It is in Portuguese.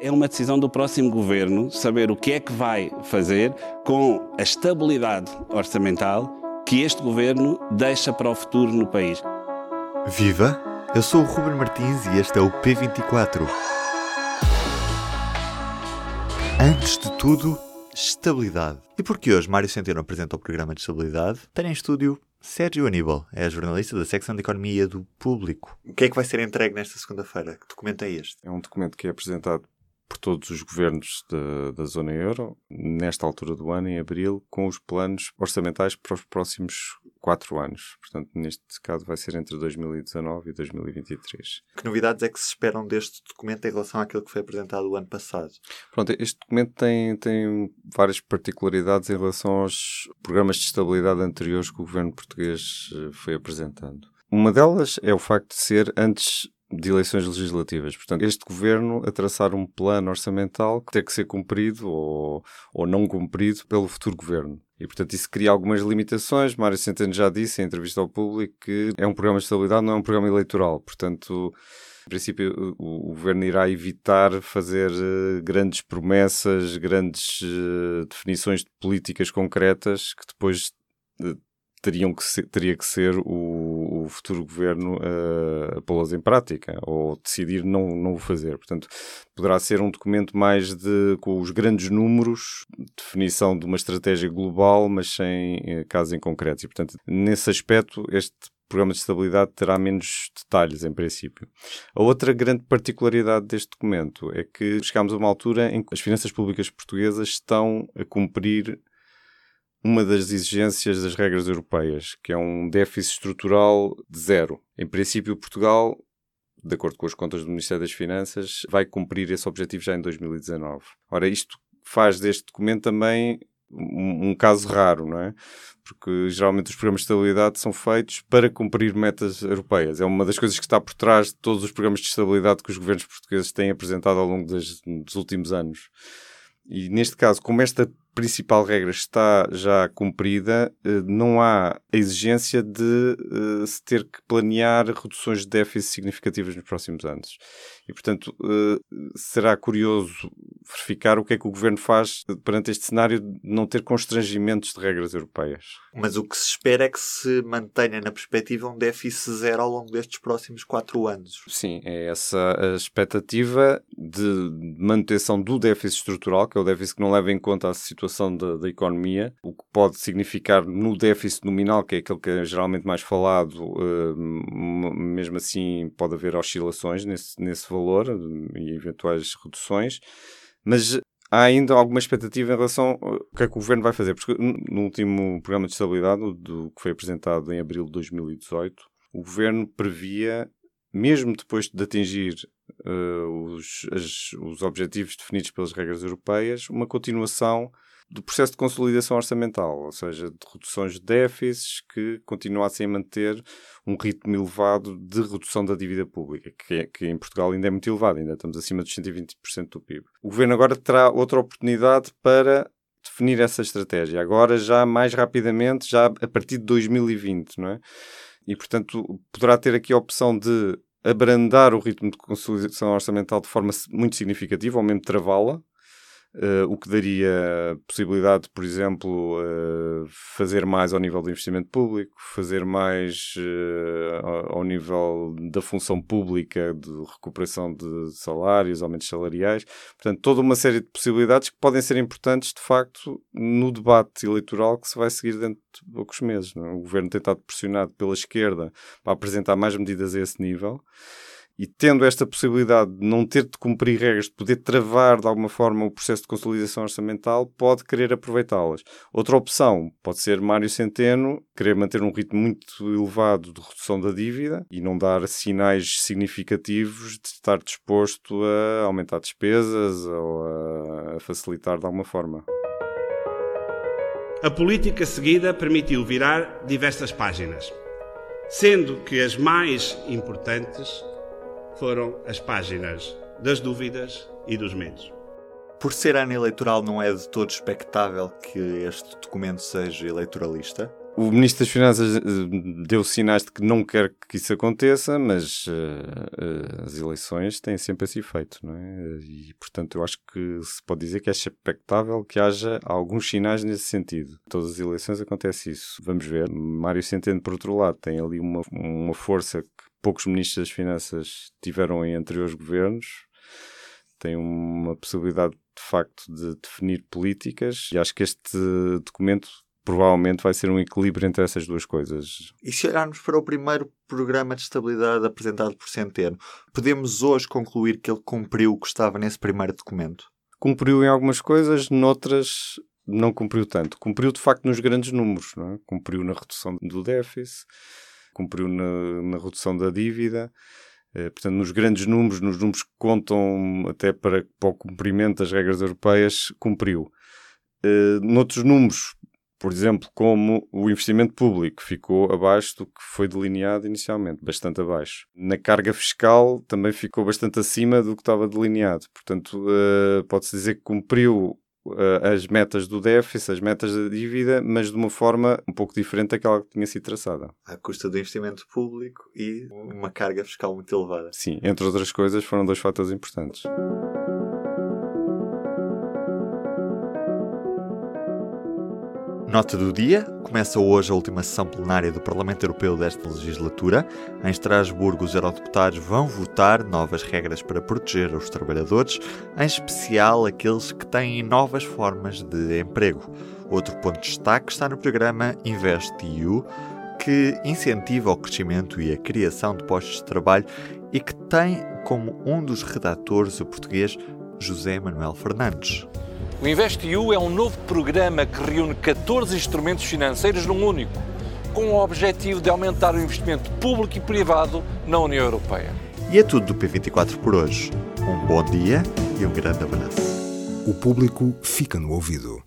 É uma decisão do próximo governo saber o que é que vai fazer com a estabilidade orçamental que este governo deixa para o futuro no país. Viva! Eu sou o Ruben Martins e este é o P24. Antes de tudo, estabilidade. E porque hoje Mário Centeno apresenta o programa de estabilidade, tem em estúdio Sérgio Aníbal, é jornalista da secção de Economia do Público. O que é que vai ser entregue nesta segunda-feira? Que documento é este? É um documento que é apresentado por todos os governos de, da zona euro, nesta altura do ano, em abril, com os planos orçamentais para os próximos quatro anos. Portanto, neste caso vai ser entre 2019 e 2023. Que novidades é que se esperam deste documento em relação àquilo que foi apresentado o ano passado? Pronto, este documento tem, tem várias particularidades em relação aos programas de estabilidade anteriores que o governo português eh, foi apresentando. Uma delas é o facto de ser antes de eleições legislativas. Portanto, este governo a traçar um plano orçamental que tem que ser cumprido ou, ou não cumprido pelo futuro governo. E, portanto, isso cria algumas limitações. Mário Centeno já disse em entrevista ao público que é um programa de estabilidade, não é um programa eleitoral. Portanto, em princípio, o, o governo irá evitar fazer uh, grandes promessas, grandes uh, definições de políticas concretas que depois uh, teriam que ser, teria que ser o, o futuro governo a pô-las em prática ou decidir não, não o fazer. Portanto, poderá ser um documento mais de, com os grandes números, definição de uma estratégia global, mas sem eh, casos em concreto. E, portanto, nesse aspecto, este programa de estabilidade terá menos detalhes, em princípio. A outra grande particularidade deste documento é que chegámos a uma altura em que as finanças públicas portuguesas estão a cumprir uma das exigências das regras europeias, que é um déficit estrutural de zero. Em princípio, Portugal, de acordo com as contas do Ministério das Finanças, vai cumprir esse objetivo já em 2019. Ora, isto faz deste documento também um, um, caso raro, não é? Porque geralmente os programas de estabilidade são feitos para cumprir metas europeias. É uma das coisas que está por trás de todos os programas de estabilidade que os governos portugueses têm apresentado ao longo das, dos últimos anos. E neste caso, como esta principal regra está já cumprida, eh, não há a exigência de eh, se ter que planear reduções de déficit significativas nos próximos anos. E, portanto, eh, será curioso verificar o que é que o governo faz perante este cenário de não ter constrangimentos de regras europeias. Mas o que se espera é que se mantenha na perspectiva um déficit zero ao longo destes próximos quatro anos. Sim, é essa a expectativa de manutenção do déficit estrutural, que é o déficit que não leva em conta a situação da, da economia, o que pode significar no déficit nominal, que é aquele que é geralmente mais falado, mesmo assim pode haver oscilações nesse, nesse valor e eventuais reduções, mas há ainda alguma expectativa em relação ao que é que o governo vai fazer, porque no último programa de estabilidade, do que foi apresentado em abril de 2018, o governo previa, mesmo depois de atingir uh, os, as, os objetivos definidos pelas regras europeias, uma continuação do processo de consolidação orçamental, ou seja, de reduções de déficits que continuassem a manter um ritmo elevado de redução da dívida pública, que, é, que em Portugal ainda é muito elevado, ainda estamos acima dos 120% do PIB. O governo agora terá outra oportunidade para definir essa estratégia, agora já mais rapidamente, já a partir de 2020, não é? E, portanto, poderá ter aqui a opção de abrandar o ritmo de consolidação orçamental de forma muito significativa, ou mesmo travá-la, Uh, o que daria possibilidade, por exemplo, uh, fazer mais ao nível do investimento público, fazer mais uh, ao nível da função pública de recuperação de salários, aumentos salariais. Portanto, toda uma série de possibilidades que podem ser importantes, de facto, no debate eleitoral que se vai seguir dentro de poucos meses. Não? É? O governo tem estado pressionado pela esquerda para apresentar mais medidas a esse nível e tendo esta possibilidade de não ter de cumprir regras, de poder travar de alguma forma o processo de consolidação orçamental, pode querer aproveitá-las. Outra opção pode ser Mário Centeno querer manter um ritmo muito elevado de redução da dívida e não dar sinais significativos de estar disposto a aumentar despesas ou a facilitar de alguma forma. A política seguida permitiu virar diversas páginas, sendo que as mais importantes foram as páginas das dúvidas e dos medos. Por ser ano eleitoral, não é de todo expectável que este documento seja eleitoralista? O Ministro das Finanças eh, deu sinais de que não quer que isso aconteça, mas uh, uh, as eleições têm sempre esse efeito, não é? E, portanto, eu acho que se pode dizer que é expectável que haja alguns sinais nesse sentido. Todas as eleições acontece isso. Vamos ver. Mário Centeno, por outro lado, tem ali uma, uma força que poucos Ministros das Finanças tiveram em anteriores governos. Tem uma possibilidade, de facto, de definir políticas e acho que este documento provavelmente vai ser um equilíbrio entre essas duas coisas. E se olharmos para o primeiro programa de estabilidade apresentado por Centeno, podemos hoje concluir que ele cumpriu o que estava nesse primeiro documento? Cumpriu em algumas coisas, noutras não cumpriu tanto. Cumpriu de facto nos grandes números, não é? cumpriu na redução do déficit, cumpriu na, na redução da dívida. Eh, portanto, nos grandes números, nos números que contam até para, para o cumprimento das regras europeias, cumpriu. Uh, noutros números, por exemplo, como o investimento público ficou abaixo do que foi delineado inicialmente, bastante abaixo. Na carga fiscal também ficou bastante acima do que estava delineado. Portanto, uh, pode-se dizer que cumpriu as metas do déficit, as metas da dívida, mas de uma forma um pouco diferente daquela que tinha sido traçada. À custa do investimento público e uma carga fiscal muito elevada. Sim, entre outras coisas, foram dois fatores importantes. Nota do dia: começa hoje a última sessão plenária do Parlamento Europeu desta legislatura. Em Estrasburgo, os eurodeputados vão votar novas regras para proteger os trabalhadores, em especial aqueles que têm novas formas de emprego. Outro ponto de destaque está no programa InvestEU, que incentiva o crescimento e a criação de postos de trabalho e que tem como um dos redatores o português José Manuel Fernandes. O InvestEU é um novo programa que reúne 14 instrumentos financeiros num único, com o objetivo de aumentar o investimento público e privado na União Europeia. E é tudo do P24 por hoje. Um bom dia e um grande abraço. O público fica no ouvido.